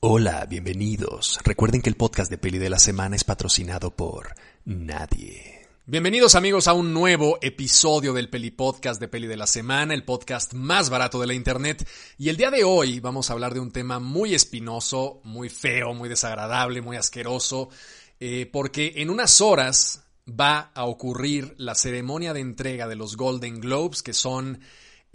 Hola, bienvenidos. Recuerden que el podcast de Peli de la Semana es patrocinado por nadie. Bienvenidos amigos a un nuevo episodio del Peli Podcast de Peli de la Semana, el podcast más barato de la internet. Y el día de hoy vamos a hablar de un tema muy espinoso, muy feo, muy desagradable, muy asqueroso, eh, porque en unas horas va a ocurrir la ceremonia de entrega de los Golden Globes, que son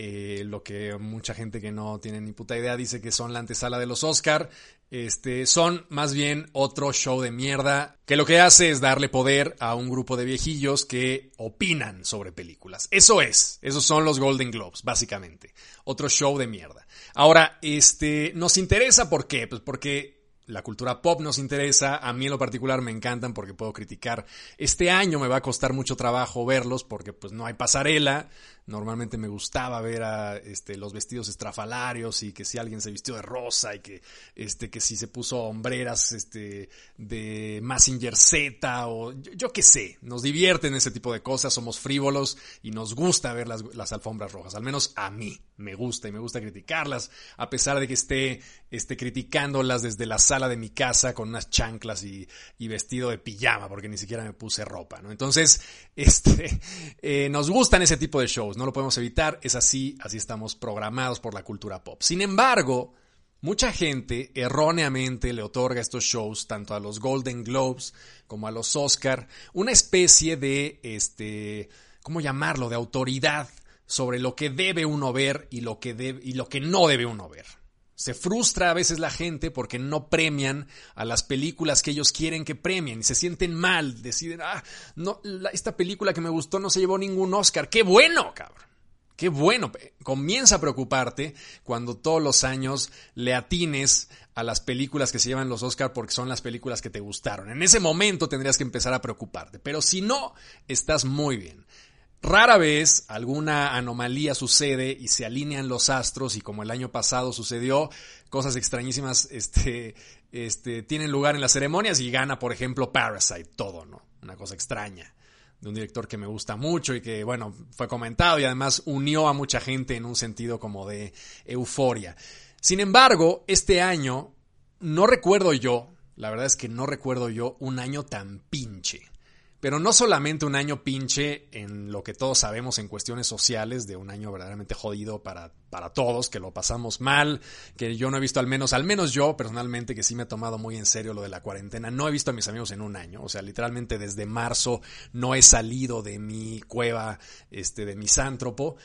eh, lo que mucha gente que no tiene ni puta idea dice que son la antesala de los Oscar. Este, son más bien otro show de mierda que lo que hace es darle poder a un grupo de viejillos que opinan sobre películas. Eso es, esos son los Golden Globes, básicamente. Otro show de mierda. Ahora, este, nos interesa por qué? Pues porque la cultura pop nos interesa, a mí en lo particular me encantan porque puedo criticar. Este año me va a costar mucho trabajo verlos porque pues no hay pasarela, Normalmente me gustaba ver a este, los vestidos estrafalarios y que si alguien se vistió de rosa y que, este, que si se puso hombreras este, de Massinger Z o yo, qué sé. Nos divierten ese tipo de cosas, somos frívolos y nos gusta ver las, alfombras rojas. Al menos a mí me gusta y me gusta criticarlas, a pesar de que esté, esté criticándolas desde la sala de mi casa con unas chanclas y, y vestido de pijama porque ni siquiera me puse ropa. ¿no? Entonces, este, eh, nos gustan ese tipo de shows no lo podemos evitar, es así, así estamos programados por la cultura pop. Sin embargo, mucha gente erróneamente le otorga estos shows, tanto a los Golden Globes como a los Oscar, una especie de, este, ¿cómo llamarlo?, de autoridad sobre lo que debe uno ver y lo que, debe, y lo que no debe uno ver. Se frustra a veces la gente porque no premian a las películas que ellos quieren que premien y se sienten mal, deciden, ah, no, esta película que me gustó no se llevó ningún Oscar. ¡Qué bueno, cabrón! Qué bueno, comienza a preocuparte cuando todos los años le atines a las películas que se llevan los Oscar porque son las películas que te gustaron. En ese momento tendrías que empezar a preocuparte, pero si no, estás muy bien. Rara vez alguna anomalía sucede y se alinean los astros y como el año pasado sucedió, cosas extrañísimas este, este, tienen lugar en las ceremonias y gana, por ejemplo, Parasite, todo, ¿no? Una cosa extraña de un director que me gusta mucho y que, bueno, fue comentado y además unió a mucha gente en un sentido como de euforia. Sin embargo, este año, no recuerdo yo, la verdad es que no recuerdo yo un año tan pinche. Pero no solamente un año pinche en lo que todos sabemos en cuestiones sociales, de un año verdaderamente jodido para, para todos, que lo pasamos mal, que yo no he visto al menos, al menos yo personalmente, que sí me he tomado muy en serio lo de la cuarentena, no he visto a mis amigos en un año, o sea, literalmente desde marzo no he salido de mi cueva, este, de misántropo,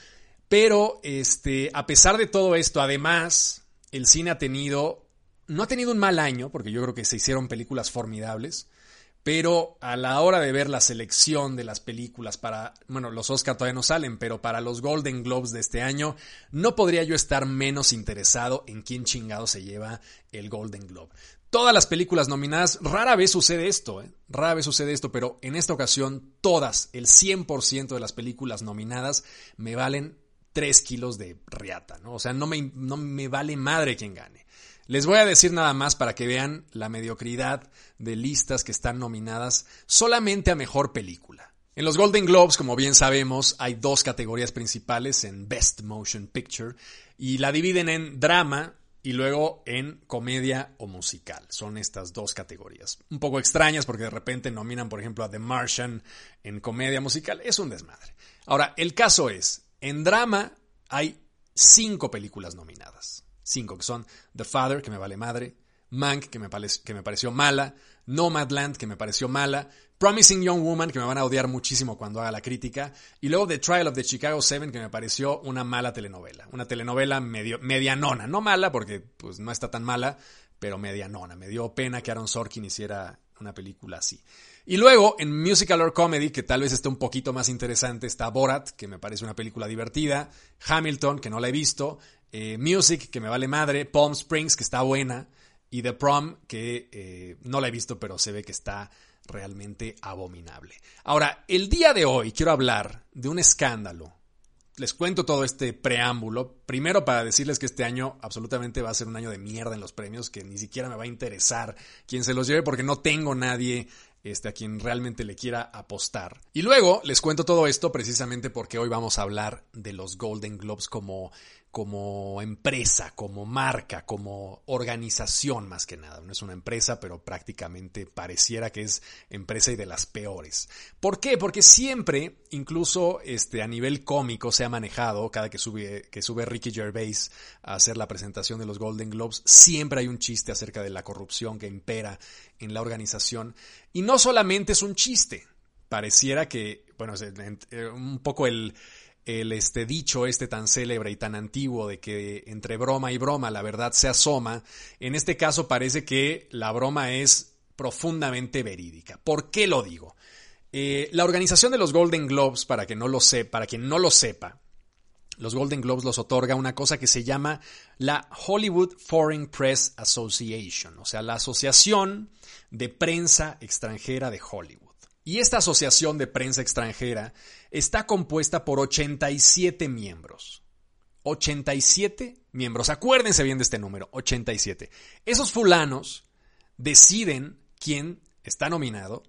pero, este, a pesar de todo esto, además, el cine ha tenido, no ha tenido un mal año, porque yo creo que se hicieron películas formidables, pero a la hora de ver la selección de las películas para, bueno, los Oscar todavía no salen, pero para los Golden Globes de este año, no podría yo estar menos interesado en quién chingado se lleva el Golden Globe. Todas las películas nominadas, rara vez sucede esto, ¿eh? rara vez sucede esto, pero en esta ocasión todas, el 100% de las películas nominadas me valen 3 kilos de riata, ¿no? O sea, no me, no me vale madre quien gane. Les voy a decir nada más para que vean la mediocridad de listas que están nominadas solamente a mejor película. En los Golden Globes, como bien sabemos, hay dos categorías principales en Best Motion Picture y la dividen en drama y luego en comedia o musical. Son estas dos categorías. Un poco extrañas porque de repente nominan, por ejemplo, a The Martian en comedia musical. Es un desmadre. Ahora, el caso es, en drama hay cinco películas nominadas cinco, que son The Father, que me vale madre, Mank, que me, que me pareció mala, Nomadland, que me pareció mala, Promising Young Woman, que me van a odiar muchísimo cuando haga la crítica, y luego The Trial of the Chicago Seven, que me pareció una mala telenovela, una telenovela medio, medianona, no mala porque pues no está tan mala, pero medianona, me dio pena que Aaron Sorkin hiciera una película así. Y luego, en Musical or Comedy, que tal vez esté un poquito más interesante, está Borat, que me parece una película divertida, Hamilton, que no la he visto, eh, Music, que me vale madre, Palm Springs, que está buena, y The Prom, que eh, no la he visto, pero se ve que está realmente abominable. Ahora, el día de hoy quiero hablar de un escándalo. Les cuento todo este preámbulo, primero para decirles que este año absolutamente va a ser un año de mierda en los premios, que ni siquiera me va a interesar quién se los lleve porque no tengo nadie este, a quien realmente le quiera apostar. Y luego les cuento todo esto precisamente porque hoy vamos a hablar de los Golden Globes como, como empresa, como marca, como organización más que nada. No es una empresa, pero prácticamente pareciera que es empresa y de las peores. ¿Por qué? Porque siempre, incluso este, a nivel cómico, se ha manejado, cada que sube, que sube Ricky Gervais a hacer la presentación de los Golden Globes, siempre hay un chiste acerca de la corrupción que impera en la organización. Y no solamente es un chiste, pareciera que, bueno, un poco el el este dicho este tan célebre y tan antiguo de que entre broma y broma la verdad se asoma, en este caso parece que la broma es profundamente verídica. ¿Por qué lo digo? Eh, la organización de los Golden Globes, para que no lo sepa, para quien no lo sepa, los Golden Globes los otorga una cosa que se llama la Hollywood Foreign Press Association, o sea, la Asociación de Prensa Extranjera de Hollywood. Y esta asociación de prensa extranjera está compuesta por 87 miembros. 87 miembros. Acuérdense bien de este número, 87. Esos fulanos deciden quién está nominado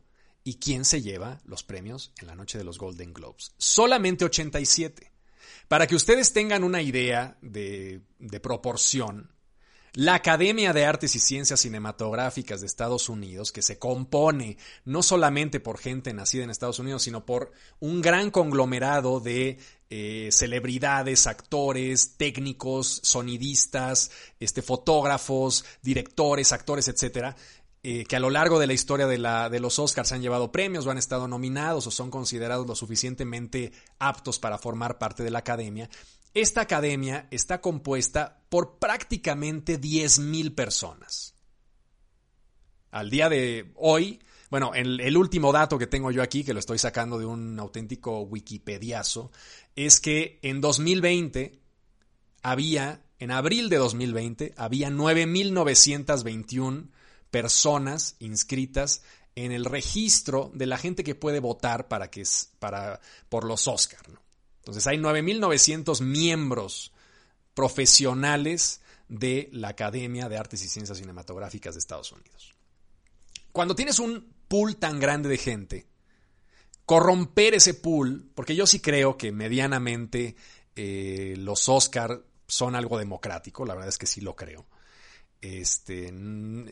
y quién se lleva los premios en la noche de los Golden Globes. Solamente 87. Para que ustedes tengan una idea de, de proporción, la Academia de Artes y Ciencias Cinematográficas de Estados Unidos, que se compone no solamente por gente nacida en Estados Unidos, sino por un gran conglomerado de eh, celebridades, actores, técnicos, sonidistas, este, fotógrafos, directores, actores, etcétera, eh, que a lo largo de la historia de, la, de los Oscars han llevado premios o han estado nominados o son considerados lo suficientemente aptos para formar parte de la academia. Esta academia está compuesta por prácticamente 10.000 personas. Al día de hoy, bueno, el, último dato que tengo yo aquí, que lo estoy sacando de un auténtico wikipediazo, es que en 2020 había, en abril de 2020, había 9.921 personas inscritas en el registro de la gente que puede votar para que, para, por los Oscars. ¿no? Entonces hay 9.900 miembros profesionales de la Academia de Artes y Ciencias Cinematográficas de Estados Unidos. Cuando tienes un pool tan grande de gente, corromper ese pool, porque yo sí creo que medianamente eh, los Oscar son algo democrático, la verdad es que sí lo creo. Este,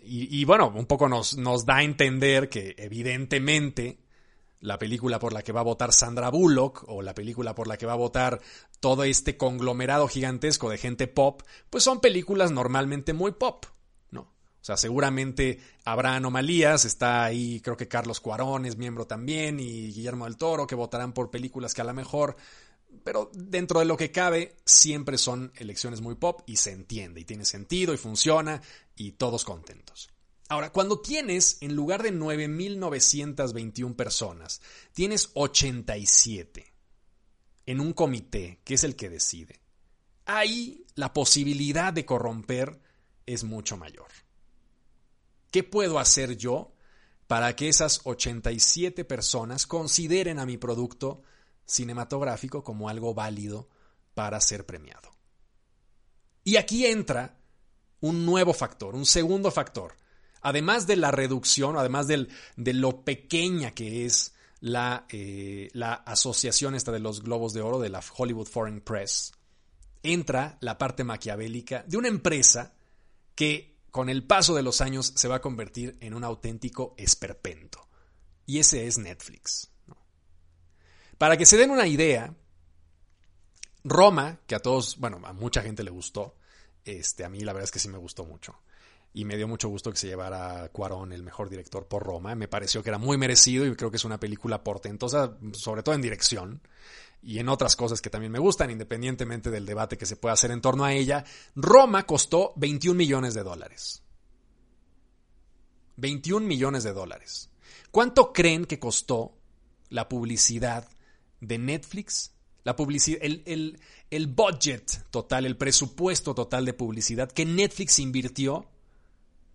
y, y bueno, un poco nos, nos da a entender que evidentemente la película por la que va a votar Sandra Bullock o la película por la que va a votar todo este conglomerado gigantesco de gente pop, pues son películas normalmente muy pop, ¿no? O sea, seguramente habrá anomalías, está ahí creo que Carlos Cuarón es miembro también y Guillermo del Toro que votarán por películas que a lo mejor pero dentro de lo que cabe siempre son elecciones muy pop y se entiende y tiene sentido y funciona y todos contentos. Ahora, cuando tienes, en lugar de 9.921 personas, tienes 87 en un comité, que es el que decide, ahí la posibilidad de corromper es mucho mayor. ¿Qué puedo hacer yo para que esas 87 personas consideren a mi producto cinematográfico como algo válido para ser premiado? Y aquí entra un nuevo factor, un segundo factor, además de la reducción, además de lo pequeña que es la, eh, la asociación esta de los globos de oro de la Hollywood Foreign Press, entra la parte maquiavélica de una empresa que con el paso de los años se va a convertir en un auténtico esperpento. Y ese es Netflix. Para que se den una idea, Roma, que a todos, bueno, a mucha gente le gustó, este, a mí la verdad es que sí me gustó mucho y me dio mucho gusto que se llevara Cuarón, el mejor director por Roma. Me pareció que era muy merecido y creo que es una película portentosa, sobre todo en dirección y en otras cosas que también me gustan, independientemente del debate que se pueda hacer en torno a ella. Roma costó 21 millones de dólares. 21 millones de dólares. ¿Cuánto creen que costó la publicidad de Netflix? La publicidad, el, el, el budget total, el presupuesto total de publicidad que Netflix invirtió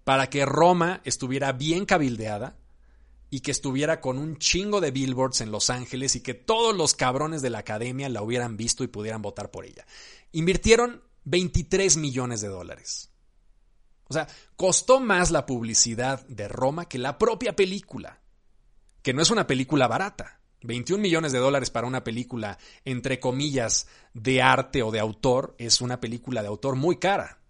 para que Roma estuviera bien cabildeada y que estuviera con un chingo de billboards en Los Ángeles y que todos los cabrones de la academia la hubieran visto y pudieran votar por ella. Invirtieron 23 millones de dólares. O sea, costó más la publicidad de Roma que la propia película, que no es una película barata. 21 millones de dólares para una película, entre comillas, de arte o de autor, es una película de autor muy cara.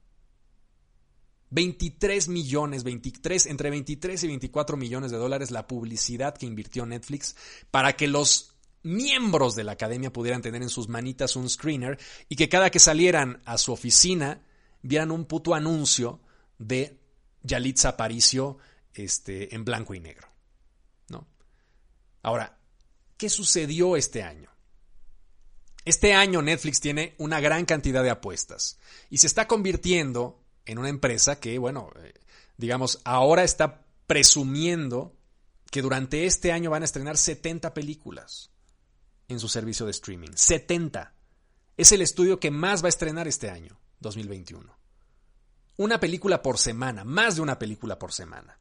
23 millones, 23, entre 23 y 24 millones de dólares la publicidad que invirtió Netflix para que los miembros de la academia pudieran tener en sus manitas un screener y que cada que salieran a su oficina vieran un puto anuncio de Yalitza Aparicio este, en blanco y negro. ¿no? Ahora, ¿qué sucedió este año? Este año Netflix tiene una gran cantidad de apuestas y se está convirtiendo en una empresa que, bueno, eh, digamos, ahora está presumiendo que durante este año van a estrenar 70 películas en su servicio de streaming. 70. Es el estudio que más va a estrenar este año, 2021. Una película por semana, más de una película por semana.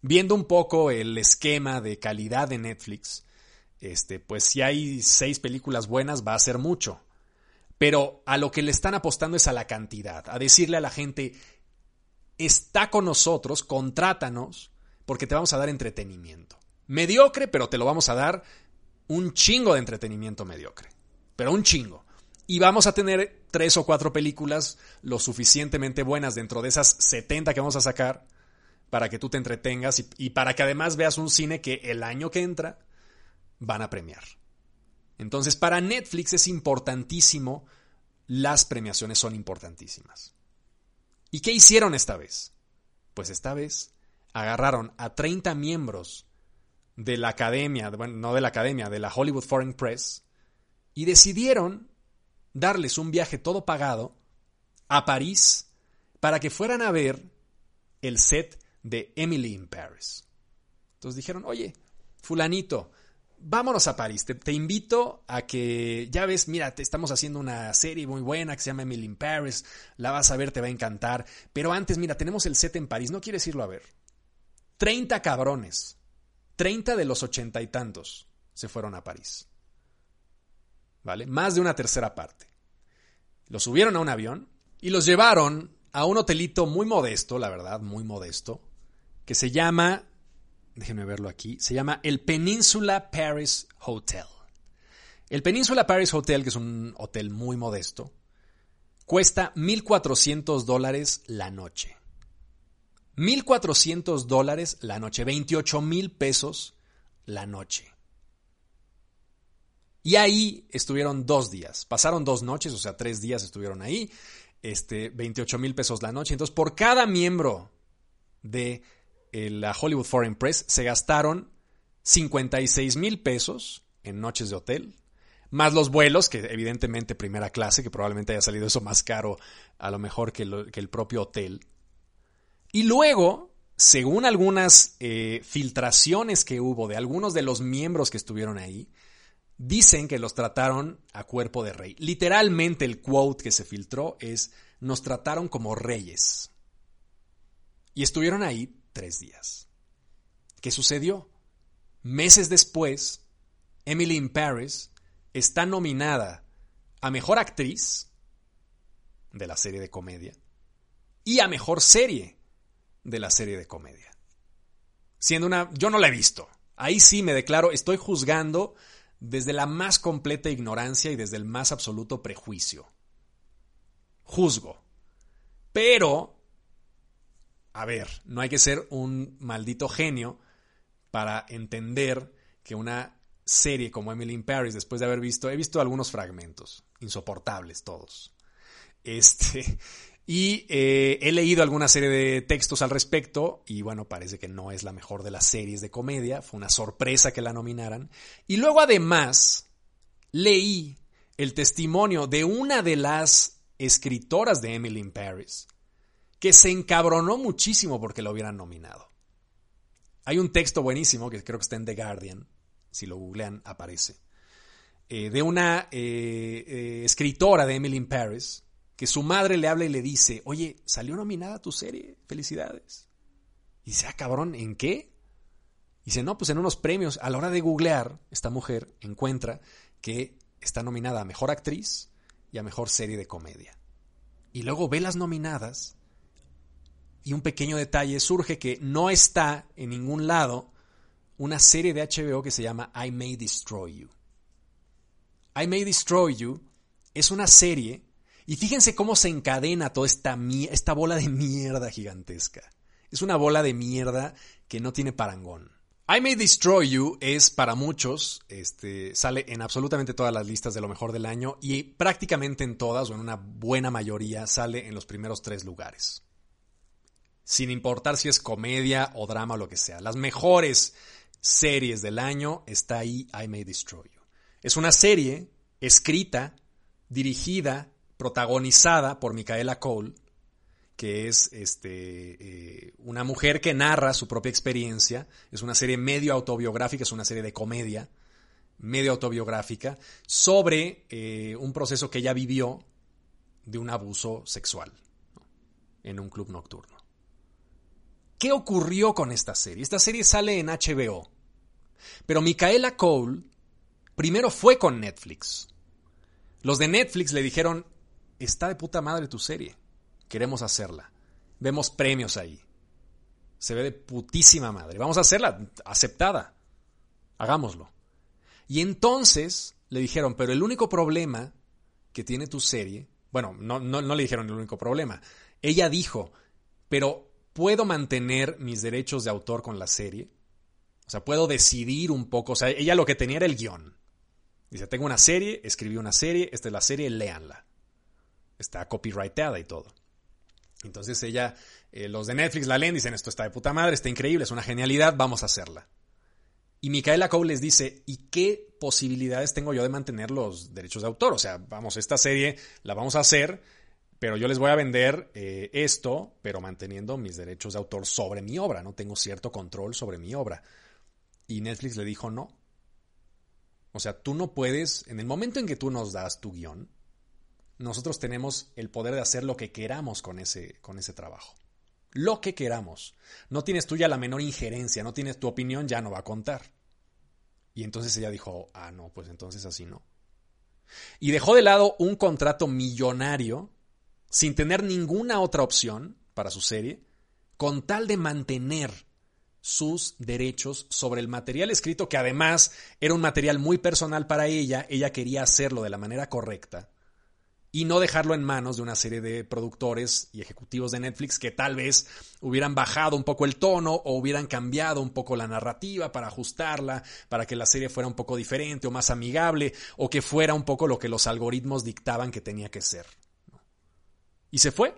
Viendo un poco el esquema de calidad de Netflix, este, pues si hay seis películas buenas va a ser mucho. Pero a lo que le están apostando es a la cantidad, a decirle a la gente, está con nosotros, contrátanos, porque te vamos a dar entretenimiento. Mediocre, pero te lo vamos a dar un chingo de entretenimiento mediocre. Pero un chingo. Y vamos a tener tres o cuatro películas lo suficientemente buenas dentro de esas 70 que vamos a sacar para que tú te entretengas y, y para que además veas un cine que el año que entra van a premiar. Entonces, para Netflix es importantísimo, las premiaciones son importantísimas. ¿Y qué hicieron esta vez? Pues esta vez agarraron a 30 miembros de la academia, bueno, no de la academia, de la Hollywood Foreign Press, y decidieron darles un viaje todo pagado a París para que fueran a ver el set de Emily in Paris. Entonces dijeron, oye, fulanito, vámonos a París. Te, invito a que, ya ves, mira, te estamos haciendo una serie muy buena que se llama Emily in Paris. La vas a ver, te va a encantar. Pero antes, mira, tenemos el set en París. ¿No quieres irlo a ver? 30 cabrones. 30 de los ochenta y tantos se fueron a París. ¿Vale? Más de una tercera parte. Los subieron a un avión y los llevaron a un hotelito muy modesto, la verdad, muy modesto, que se llama déjenme verlo aquí, se llama el Peninsula Paris Hotel. El Peninsula Paris Hotel, que es un hotel muy modesto, cuesta 1.400 dólares la noche. 1.400 dólares la noche, 28 mil pesos la noche. Y ahí estuvieron dos días, pasaron dos noches, o sea, tres días estuvieron ahí, este, 28 mil pesos la noche. Entonces, por cada miembro de la Hollywood Foreign Press se gastaron 56 mil pesos en noches de hotel, más los vuelos, que evidentemente primera clase, que probablemente haya salido eso más caro a lo mejor que, el propio hotel. Y luego, según algunas eh, filtraciones que hubo de algunos de los miembros que estuvieron ahí, dicen que los trataron a cuerpo de rey. Literalmente el quote que se filtró es, nos trataron como reyes. Y estuvieron ahí tres días. ¿Qué sucedió? Meses después, Emily in Paris está nominada a Mejor Actriz de la serie de comedia y a Mejor Serie de la serie de comedia. Siendo una... Yo no la he visto. Ahí sí me declaro, estoy juzgando desde la más completa ignorancia y desde el más absoluto prejuicio. Juzgo. Pero a ver, no hay que ser un maldito genio para entender que una serie como Emily in Paris, después de haber visto, he visto algunos fragmentos, insoportables todos. Este, y eh, he leído alguna serie de textos al respecto y bueno, parece que no es la mejor de las series de comedia, fue una sorpresa que la nominaran. Y luego además leí el testimonio de una de las escritoras de Emily in Paris, que se encabronó muchísimo porque lo hubieran nominado. Hay un texto buenísimo que creo que está en The Guardian, si lo googlean aparece, eh, de una eh, eh, escritora de Emily in Paris, que su madre le habla y le dice, oye, salió nominada tu serie, felicidades. Y dice, ah, cabrón, ¿en qué? Y dice, no, pues en unos premios. A la hora de googlear, esta mujer encuentra que está nominada a Mejor Actriz y a Mejor Serie de Comedia. Y luego ve las nominadas y un pequeño detalle surge que no está en ningún lado una serie de HBO que se llama I May Destroy You. I May Destroy You es una serie y fíjense cómo se encadena toda esta, esta bola de mierda gigantesca. Es una bola de mierda que no tiene parangón. I May Destroy You es para muchos, este, sale en absolutamente todas las listas de lo mejor del año y prácticamente en todas o en una buena mayoría sale en los primeros tres lugares. Sin importar si es comedia o drama o lo que sea. Las mejores series del año está ahí I May Destroy You. Es una serie escrita, dirigida, protagonizada por Micaela Cole, que es este, eh, una mujer que narra su propia experiencia. Es una serie medio autobiográfica, es una serie de comedia medio autobiográfica sobre eh, un proceso que ella vivió de un abuso sexual en un club nocturno. ¿Qué ocurrió con esta serie? Esta serie sale en HBO, pero Micaela Cole primero fue con Netflix. Los de Netflix le dijeron, está de puta madre tu serie Queremos hacerla. Vemos premios ahí. Se ve de putísima madre. Vamos a hacerla aceptada. Hagámoslo. Y entonces le dijeron, pero el único problema que tiene tu serie, bueno, no, no, no le dijeron el único problema. Ella dijo, pero ¿puedo mantener mis derechos de autor con la serie? O sea, puedo decidir un poco. O sea, ella lo que tenía era el guion. Dice, tengo una serie, escribí una serie, esta es la serie, léanla. Está copyrighteada y todo. Entonces ella, eh, los de Netflix la leen, dicen, esto está de puta madre, está increíble, es una genialidad, vamos a hacerla. Y Micaela Cole les dice, ¿y qué posibilidades tengo yo de mantener los derechos de autor? O sea, vamos, esta serie la vamos a hacer, pero yo les voy a vender eh, esto, pero manteniendo mis derechos de autor sobre mi obra, no tengo cierto control sobre mi obra. Y Netflix le dijo, no. O sea, tú no puedes, en el momento en que tú nos das tu guion, nosotros tenemos el poder de hacer lo que queramos con ese, con ese trabajo. Lo que queramos. No tienes tú ya la menor injerencia, no tienes tu opinión, ya no va a contar. Y entonces ella dijo, ah, no, pues entonces así no. Y dejó de lado un contrato millonario sin tener ninguna otra opción para su serie, con tal de mantener sus derechos sobre el material escrito, que además era un material muy personal para ella, ella quería hacerlo de la manera correcta y no dejarlo en manos de una serie de productores y ejecutivos de Netflix que tal vez hubieran bajado un poco el tono o hubieran cambiado un poco la narrativa para ajustarla, para que la serie fuera un poco diferente o más amigable o que fuera un poco lo que los algoritmos dictaban que tenía que ser. Y se fue.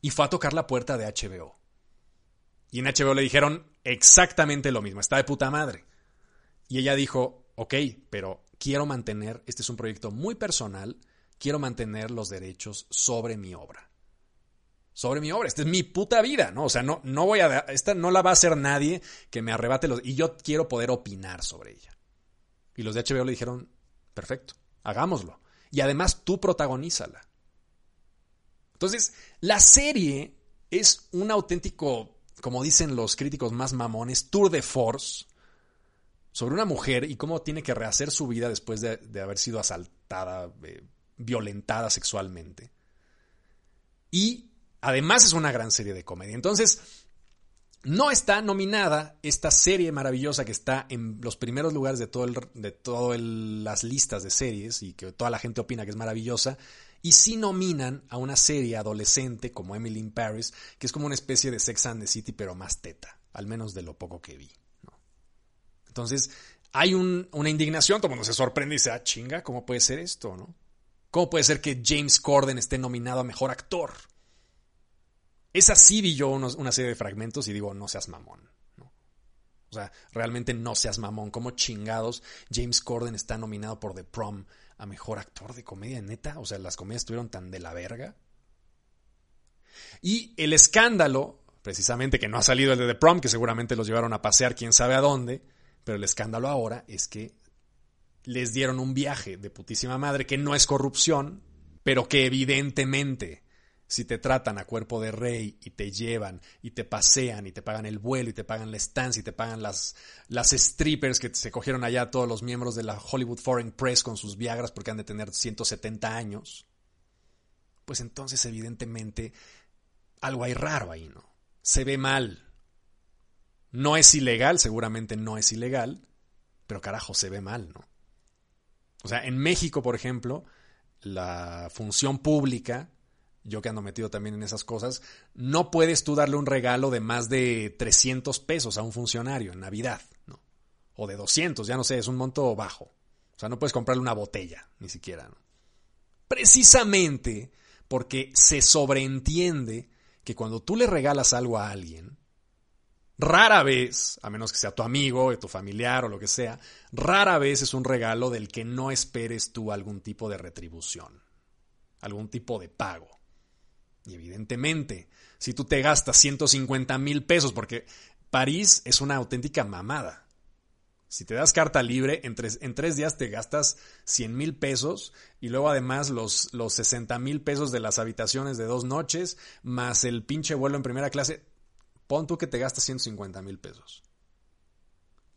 Y fue a tocar la puerta de HBO. Y en HBO le dijeron exactamente lo mismo, está de puta madre. Y ella dijo, ok, pero quiero mantener, este es un proyecto muy personal, quiero mantener los derechos sobre mi obra. Sobre mi obra, esta es mi puta vida, ¿no? O sea, no, no voy a, esta no la va a hacer nadie que me arrebate los, y yo quiero poder opinar sobre ella. Y los de HBO le dijeron, perfecto, hagámoslo. Y además tú protagonízala. Entonces, la serie es un auténtico, como dicen los críticos más mamones, tour de force sobre una mujer y cómo tiene que rehacer su vida después de, haber sido asaltada, eh, violentada sexualmente. Y además es una gran serie de comedia. Entonces, no está nominada esta serie maravillosa que está en los primeros lugares de todas las listas de series y que toda la gente opina que es maravillosa. Y sí nominan a una serie adolescente como Emily in Paris, que es como una especie de Sex and the City, pero más teta, al menos de lo poco que vi. Entonces, hay una indignación, todo el mundo se sorprende y dice, ah, chinga, ¿cómo puede ser esto? ¿no? ¿Cómo puede ser que James Corden esté nominado a mejor actor? Es así, vi yo una serie de fragmentos y digo, no seas mamón. Sea, realmente no seas mamón. ¿Cómo chingados James Corden está nominado por The Prom a mejor actor de comedia, neta? O sea, las comedias estuvieron tan de la verga. Y el escándalo, precisamente que no ha salido el de The Prom, que seguramente los llevaron a pasear quién sabe a dónde, pero el escándalo ahora es que les dieron un viaje de putísima madre que no es corrupción, pero que evidentemente si te tratan a cuerpo de rey y te llevan y te pasean y te pagan el vuelo y te pagan la estancia y te pagan las, las strippers que se cogieron allá todos los miembros de la Hollywood Foreign Press con sus viagras porque han de tener 170 años, pues entonces evidentemente algo hay raro ahí, ¿no? Se ve mal. No es ilegal, seguramente no es ilegal, pero carajo, se ve mal, ¿no? O sea, en México, por ejemplo, la función pública, yo que ando metido también en esas cosas, no puedes tú darle un regalo de más de 300 pesos a un funcionario en Navidad, ¿no? O de 200, ya no sé, es un monto bajo. O sea, no puedes comprarle una botella, ni siquiera, ¿no? Precisamente porque se sobreentiende que cuando tú le regalas algo a alguien, rara vez, a menos que sea tu amigo, tu familiar o lo que sea, rara vez es un regalo del que no esperes tú algún tipo de retribución, algún tipo de pago. Y evidentemente, si tú te gastas 150 mil pesos, porque París es una auténtica mamada. Si te das carta libre, en tres, en tres días te gastas 100 mil pesos y luego además los, los 60 mil pesos de las habitaciones de dos noches, más el pinche vuelo en primera clase, pon tú que te gastas 150 mil pesos.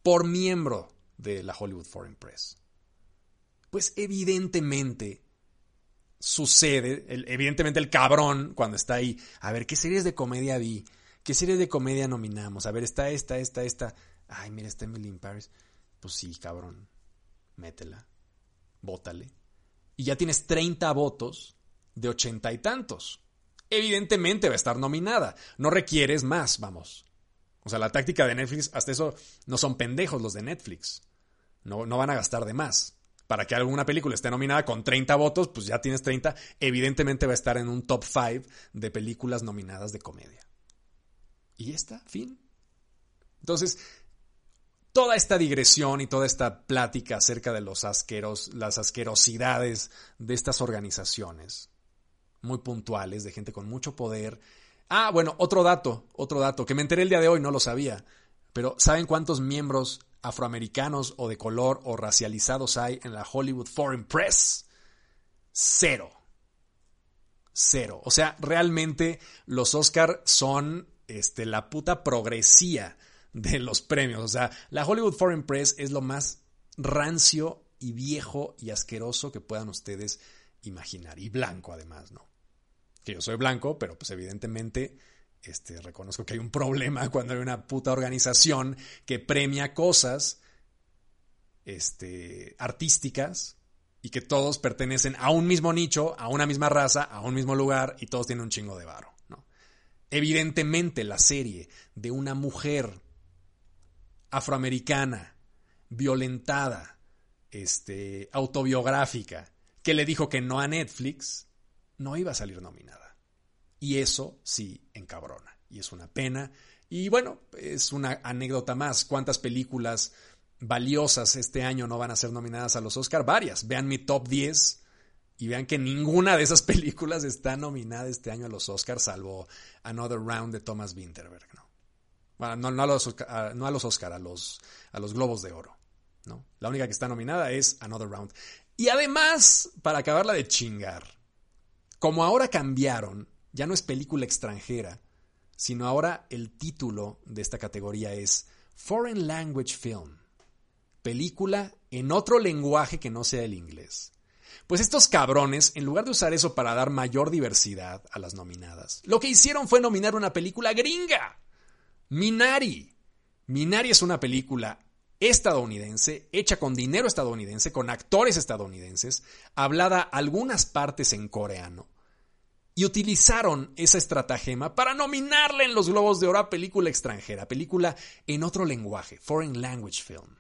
Por miembro de la Hollywood Foreign Press. Pues evidentemente sucede, evidentemente el cabrón cuando está ahí, a ver, ¿qué series de comedia vi? ¿Qué series de comedia nominamos? A ver, está esta, esta, esta. Ay, mira, está Emily in Paris. Pues sí, cabrón. Métela. Bótale. Y ya tienes 30 votos de ochenta y tantos. Evidentemente va a estar nominada. No requieres más, vamos. O sea, la táctica de Netflix, hasta eso, no son pendejos los de Netflix. No, no van a gastar de más. Para que alguna película esté nominada con 30 votos, pues ya tienes 30. Evidentemente va a estar en un top 5 de películas nominadas de comedia. Y está, fin. Entonces, toda esta digresión y toda esta plática acerca de los asqueros, las asquerosidades de estas organizaciones, muy puntuales, de gente con mucho poder. Ah, bueno, otro dato, otro dato, que me enteré el día de hoy, no lo sabía, pero ¿saben cuántos miembros afroamericanos o de color o racializados hay en la Hollywood Foreign Press? Cero. Cero. O sea, realmente los Oscar son este, la puta progresía de los premios. O sea, la Hollywood Foreign Press es lo más rancio y viejo y asqueroso que puedan ustedes imaginar. Y blanco además, ¿no? Que yo soy blanco, pero pues evidentemente este, reconozco que hay un problema cuando hay una puta organización que premia cosas este, artísticas y que todos pertenecen a un mismo nicho, a una misma raza, a un mismo lugar y todos tienen un chingo de varo. ¿no? Evidentemente la serie de una mujer afroamericana, violentada, este, autobiográfica, que le dijo que no a Netflix, no iba a salir nominada. Y eso sí encabrona. Y es una pena. Y bueno, es una anécdota más. ¿Cuántas películas valiosas este año no van a ser nominadas a los Oscar? Varias. Vean mi top 10 y vean que ninguna de esas películas está nominada este año a los Oscars, salvo Another Round de Thomas Winterberg. ¿no? Bueno, no, a los, Oscar, no a los Oscar, a los, a los Globos de Oro. ¿no? La única que está nominada es Another Round. Y además, para acabarla de chingar, como ahora cambiaron, ya no es película extranjera, sino ahora el título de esta categoría es Foreign Language Film, película en otro lenguaje que no sea el inglés. Pues estos cabrones, en lugar de usar eso para dar mayor diversidad a las nominadas, lo que hicieron fue nominar una película gringa. Minari. Minari es una película estadounidense, hecha con dinero estadounidense, con actores estadounidenses, hablada algunas partes en coreano. Y utilizaron esa estratagema para nominarle en los Globos de Oro a película extranjera, película en otro lenguaje, Foreign Language Film.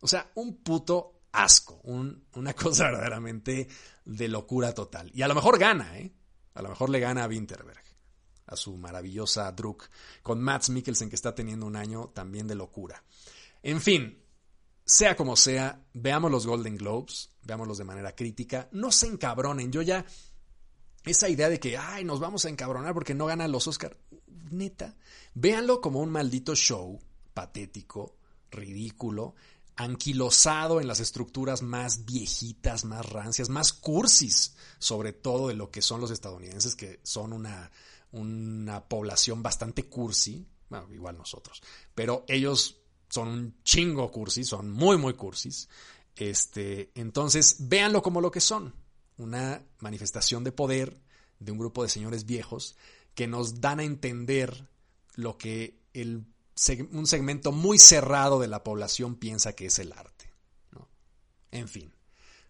O sea, un puto asco, una cosa verdaderamente de locura total. Y a lo mejor gana, ¿eh? A lo mejor le gana a Winterberg a su maravillosa Druk, con Matt Mikkelsen que está teniendo un año también de locura. En fin, sea como sea, veamos los Golden Globes, veámoslos de manera crítica, no se encabronen, yo ya esa idea de que, ay, nos vamos a encabronar porque no ganan los Oscar, neta, véanlo como un maldito show patético, ridículo, anquilosado en las estructuras más viejitas, más rancias, más cursis, sobre todo de lo que son los estadounidenses, que son una una población bastante cursi, bueno, igual nosotros, pero ellos son un chingo cursi, son muy, muy cursis. Este, entonces, véanlo como lo que son, una manifestación de poder de un grupo de señores viejos que nos dan a entender lo que el un segmento muy cerrado de la población piensa que es el arte. ¿no? En fin.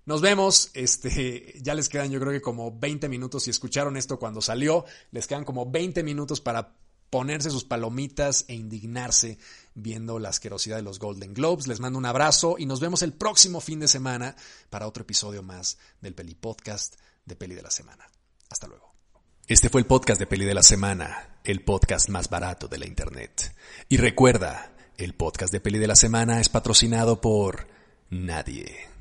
Nos vemos, este, ya les quedan yo creo que como 20 minutos, si escucharon esto cuando salió, les quedan como 20 minutos para ponerse sus palomitas e indignarse viendo la asquerosidad de los Golden Globes. Les mando un abrazo y nos vemos el próximo fin de semana para otro episodio más del Peli Podcast de Peli de la Semana. Hasta luego. Este fue el podcast de Peli de la Semana, el podcast más barato de la Internet. Y recuerda, el podcast de Peli de la Semana es patrocinado por nadie.